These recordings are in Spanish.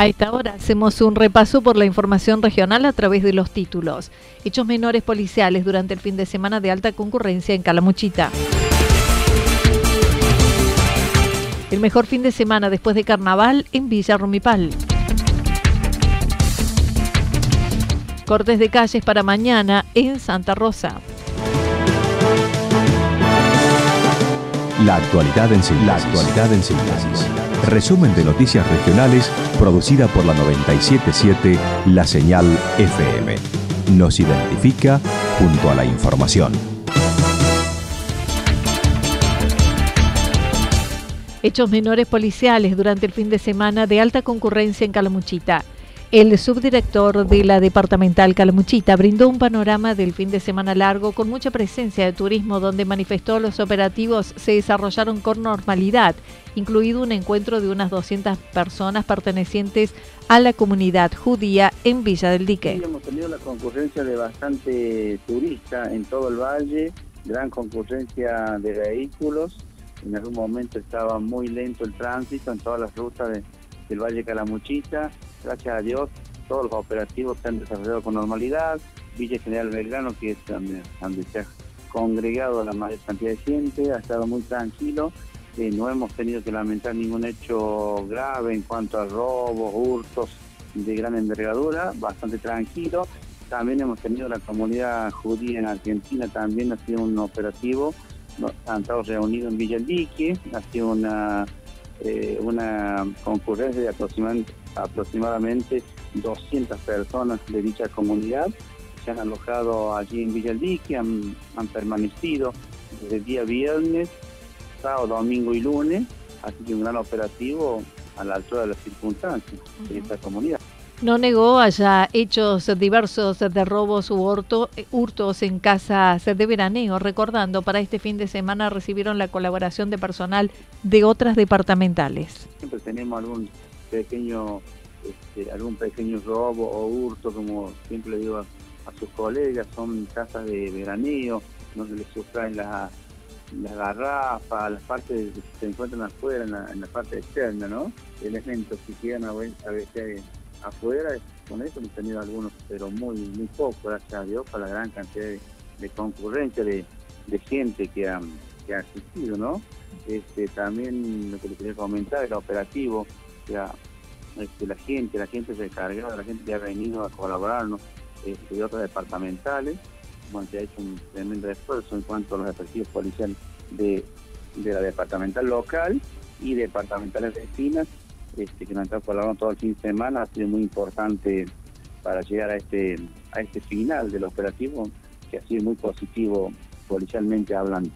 A esta hora hacemos un repaso por la información regional a través de los títulos. Hechos menores policiales durante el fin de semana de alta concurrencia en Calamuchita. El mejor fin de semana después de carnaval en Villa Rumipal. Cortes de calles para mañana en Santa Rosa. La actualidad en síntesis. La actualidad en síntesis. Resumen de noticias regionales producida por la 977 La Señal FM. Nos identifica junto a la información. Hechos menores policiales durante el fin de semana de alta concurrencia en Calamuchita. El subdirector de la departamental Calamuchita brindó un panorama del fin de semana largo con mucha presencia de turismo donde manifestó los operativos se desarrollaron con normalidad, incluido un encuentro de unas 200 personas pertenecientes a la comunidad judía en Villa del Dique. Sí, hemos tenido la concurrencia de bastante turista en todo el valle, gran concurrencia de vehículos. En algún momento estaba muy lento el tránsito en todas las rutas de, del Valle Calamuchita gracias a Dios, todos los operativos se han desarrollado con normalidad. Villa General Belgrano, que es donde, se ha congregado la mayor cantidad de gente, ha estado muy tranquilo. Eh, no hemos tenido que lamentar ningún hecho grave en cuanto a robos, hurtos de gran envergadura, bastante tranquilo. También hemos tenido la comunidad judía en Argentina, también ha sido un operativo. Han estado reunidos en Villa Dique, ha sido una, eh, una concurrencia de aproximadamente aproximadamente 200 personas de dicha comunidad. Se han alojado allí en Villaldique, han, han permanecido desde el día viernes, sábado, domingo y lunes, así que un gran operativo a la altura de las circunstancias de esta comunidad. No negó haya hechos diversos de robos u hurtos en casas de veraneo, recordando para este fin de semana recibieron la colaboración de personal de otras departamentales. Siempre tenemos algún pequeño, este, algún pequeño robo o hurto, como siempre le digo a, sus colegas, son casas de veraneo, donde les sustraen las garrafas, las partes que se encuentran afuera, en la, parte externa, ¿no? Elementos que quedan a, veces afuera, con eso hemos tenido algunos, pero muy muy poco, gracias a Dios, para la gran cantidad de, concurrencia, de, gente que ha, que ha asistido, ¿no? Este, también lo que le quería comentar, el operativo este, la gente, la gente se encargado, la gente que ha venido a colaborarnos este, de otras departamentales, bueno, se ha hecho un tremendo esfuerzo en cuanto a los efectivos policiales de, la departamental local y departamentales vecinas, este, que nos estado colaborando todo el fin de semana, ha sido muy importante para llegar a este, a este final del operativo, que ha sido muy positivo policialmente hablando.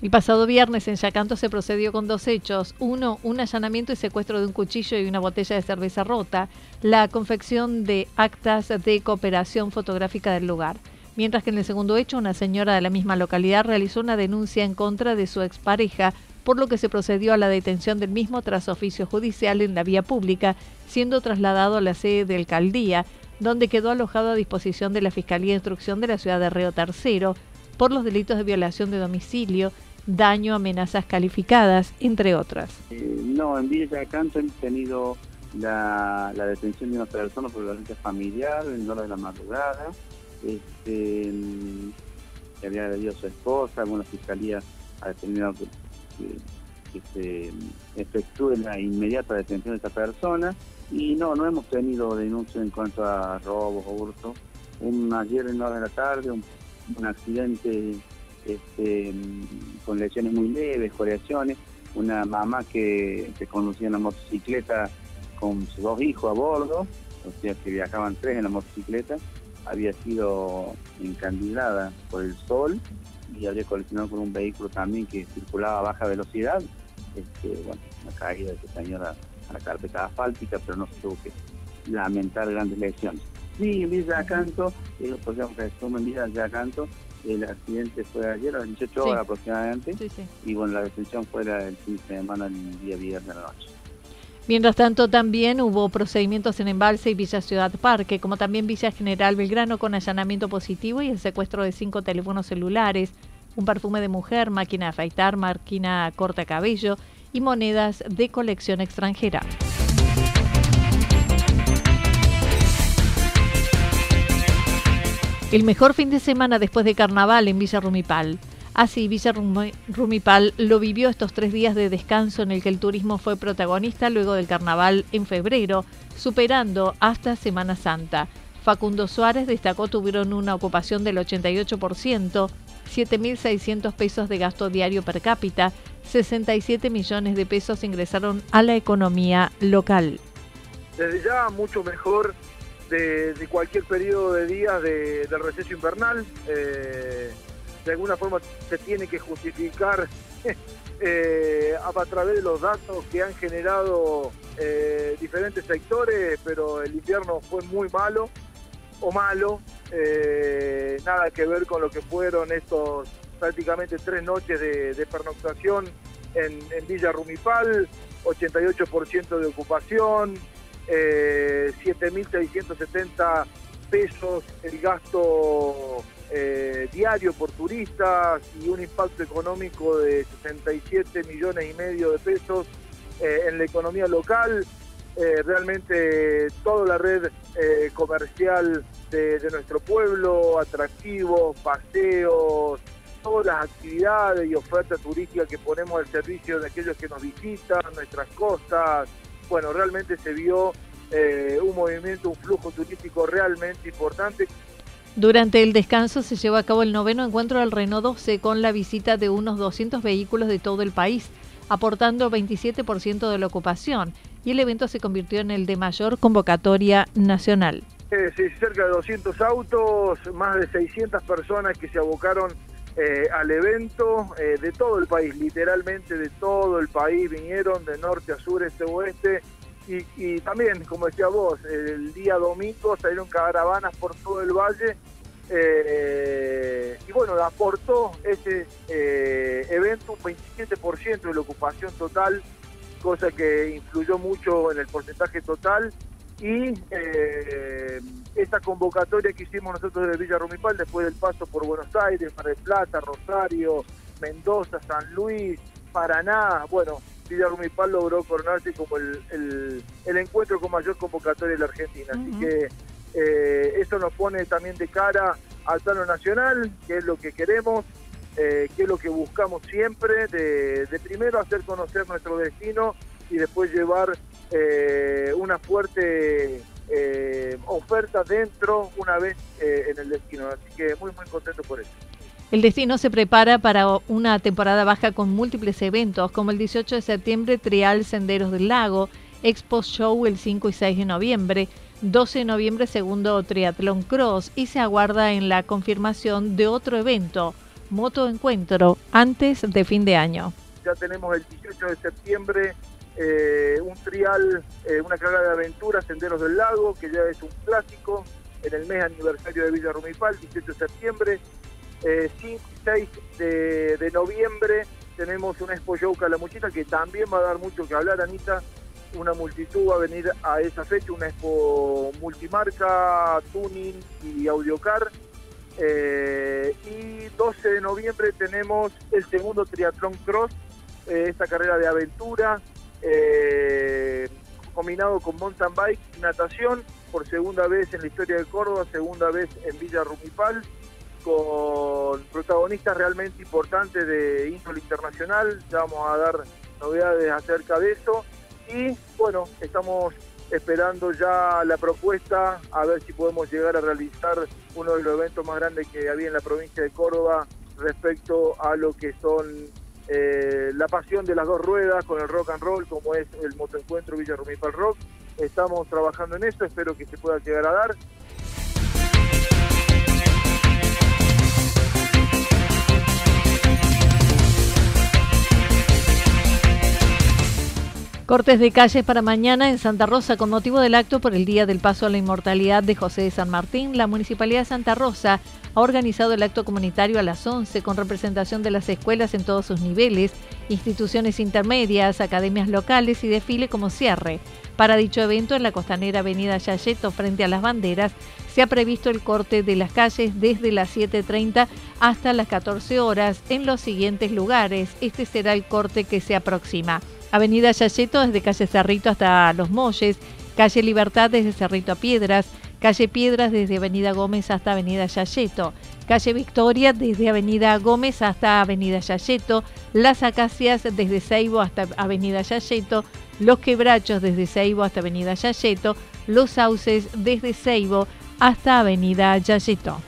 El pasado viernes en Yacanto se procedió con dos hechos. Uno, un allanamiento y secuestro de un cuchillo y una botella de cerveza rota. La confección de actas de cooperación fotográfica del lugar. Mientras que en el segundo hecho, una señora de la misma localidad realizó una denuncia en contra de su expareja, por lo que se procedió a la detención del mismo tras oficio judicial en la vía pública, siendo trasladado a la sede de alcaldía, donde quedó alojado a disposición de la Fiscalía de Instrucción de la ciudad de Río Tercero por los delitos de violación de domicilio, daño, amenazas calificadas, entre otras. Eh, no, en Villa Canto hemos tenido la, detención de una persona por violencia familiar en hora de la madrugada, este, que había agredido a su esposa, alguna fiscalía ha determinado se efectúe la inmediata detención de esta persona. Y no, no hemos tenido denuncias en cuanto a robos o hurtos. Un, ayer en hora de la tarde, un, accidente este, con lesiones muy leves, coreaciones, una mamá que, que conducía una motocicleta con sus dos hijos a bordo, o sea que viajaban tres en la motocicleta, había sido encandilada por el sol y había colisionado con un vehículo también que circulaba a baja velocidad. Este, bueno, una caída de esta señora a la carpeta asfáltica, pero no se tuvo que lamentar grandes lesiones. Sí, en Villa Canto, eh, podríamos resumir en Villa Canto, el accidente fue ayer a las 18 horas aproximadamente, y bueno, la detención fue el fin de semana, el día viernes de la noche. Mientras tanto, también hubo procedimientos en Embalse y Villa Ciudad Parque, como también Villa General Belgrano con allanamiento positivo y el secuestro de cinco teléfonos celulares, un perfume de mujer, máquina de afeitar, máquina corta cabello y monedas de colección extranjera. El mejor fin de semana después de carnaval en Villa Rumipal. Así, Villa Rumipal lo vivió estos tres días de descanso en el que el turismo fue protagonista luego del carnaval en febrero, superando hasta Semana Santa. Facundo Suárez destacó tuvieron una ocupación del 88%, 7.600 pesos de gasto diario per cápita, 67 millones de pesos ingresaron a la economía local. Desde ya mucho mejor de, cualquier periodo de días de, del receso invernal. Eh, de alguna forma se tiene que justificar eh, a, través de los datos que han generado eh, diferentes sectores, pero el invierno fue muy malo o malo, eh, nada que ver con lo que fueron estos prácticamente tres noches de, pernoctación en, Villa Rumipal, 88% de ocupación, 7.670 pesos el gasto eh, diario por turistas y un impacto económico de 67 millones y medio de pesos eh, en la economía local. Eh, realmente toda la red comercial de, nuestro pueblo, atractivos, paseos, todas las actividades y ofertas turísticas que ponemos al servicio de aquellos que nos visitan, nuestras costas. Bueno, realmente se vio un movimiento, un flujo turístico realmente importante durante el descanso se llevó a cabo el noveno encuentro del Renault 12 con la visita de unos 200 vehículos de todo el país, aportando 27% de la ocupación, y el evento se convirtió en el de mayor convocatoria nacional. Sí, cerca de 200 autos, más de 600 personas que se abocaron eh, al evento eh, de todo el país, literalmente de todo el país, vinieron de norte a sur, este oeste, y, y, también, como decía vos, el día domingo salieron caravanas por todo el valle eh, y bueno, aportó ese eh, evento un 27% de la ocupación total, cosa que influyó mucho en el porcentaje total. Y eh, esta convocatoria que hicimos nosotros de Villa Rumipal después del paso por Buenos Aires, Mar del Plata, Rosario, Mendoza, San Luis, Paraná, bueno, Villa Rumipal logró coronarse como el, el, encuentro con mayor convocatoria de la Argentina. Así que eh, esto nos pone también de cara al plano nacional, que es lo que queremos, eh, que es lo que buscamos siempre, de, primero hacer conocer nuestro destino y después llevar eh, una fuerte oferta dentro una vez en el destino. Así que muy, muy contento por eso. El destino se prepara para una temporada baja con múltiples eventos, como el 18 de septiembre Trial Senderos del Lago, Expo Show el 5 y 6 de noviembre, 12 de noviembre segundo Triatlón Cross y se aguarda en la confirmación de otro evento, Moto Encuentro, antes de fin de año. Ya tenemos el 18 de septiembre eh, un trial, eh, una carrera de aventura, Senderos del Lago, que ya es un clásico, en el mes aniversario de Villa Rumipal, 18 de septiembre. 5 eh, y 6 de, noviembre tenemos una Expo Show Calamuchita que también va a dar mucho que hablar, Anita, una multitud va a venir a esa fecha, una expo multimarca, tuning y audiocar. Eh, y 12 de noviembre tenemos el segundo Triatlón Cross, eh, esta carrera de aventura, eh, combinado con mountain bike natación, por segunda vez en la historia de Córdoba, segunda vez en Villa Rumipal, con protagonistas realmente importantes de índole internacional. Ya vamos a dar novedades acerca de eso. Y bueno, estamos esperando ya la propuesta, a ver si podemos llegar a realizar uno de los eventos más grandes que había en la provincia de Córdoba respecto a lo que son eh, la pasión de las dos ruedas con el rock and roll, como es el motoencuentro Villa Rumipal Rock. Estamos trabajando en eso, espero que se pueda llegar a dar. Cortes de calles para mañana en Santa Rosa con motivo del acto por el Día del Paso a la Inmortalidad de José de San Martín. La Municipalidad de Santa Rosa ha organizado el acto comunitario a las 11 con representación de las escuelas en todos sus niveles, instituciones intermedias, academias locales y desfile como cierre. Para dicho evento, en la costanera Avenida Yayeto, frente a las banderas, se ha previsto el corte de las calles desde las 7.30 hasta las 14 horas en los siguientes lugares. Este será el corte que se aproxima. Avenida Yayeto desde calle Cerrito hasta Los Molles, calle Libertad desde Cerrito a Piedras, calle Piedras desde Avenida Gómez hasta Avenida Yayeto, calle Victoria desde Avenida Gómez hasta Avenida Yayeto, Las Acacias desde Ceibo hasta Avenida Yayeto, Los Quebrachos desde Ceibo hasta Avenida Yayeto, Los Sauces desde Ceibo hasta Avenida Yayeto.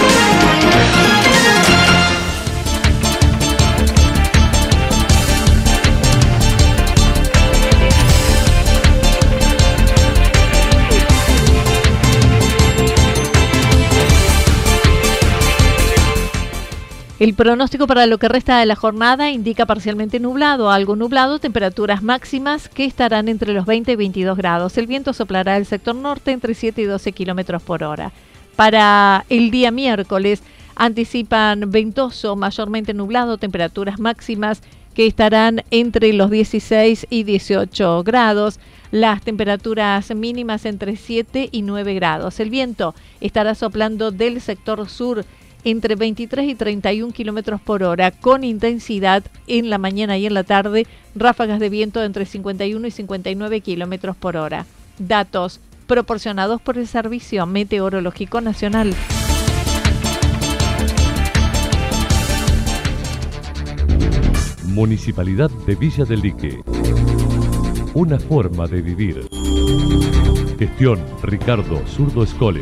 El pronóstico para lo que resta de la jornada indica parcialmente nublado, algo nublado, temperaturas máximas que estarán entre los 20 y 22 grados. El viento soplará del sector norte entre 7 y 12 kilómetros por hora. Para el día miércoles anticipan ventoso, mayormente nublado, temperaturas máximas que estarán entre los 16 y 18 grados, las temperaturas mínimas entre 7 y 9 grados. El viento estará soplando del sector sur entre 23 y 31 kilómetros por hora, con intensidad en la mañana y en la tarde, ráfagas de viento entre 51 y 59 kilómetros por hora. Datos proporcionados por el Servicio Meteorológico Nacional. Municipalidad de Villa del Lique. Una forma de vivir. Gestión Ricardo Zurdo Escole.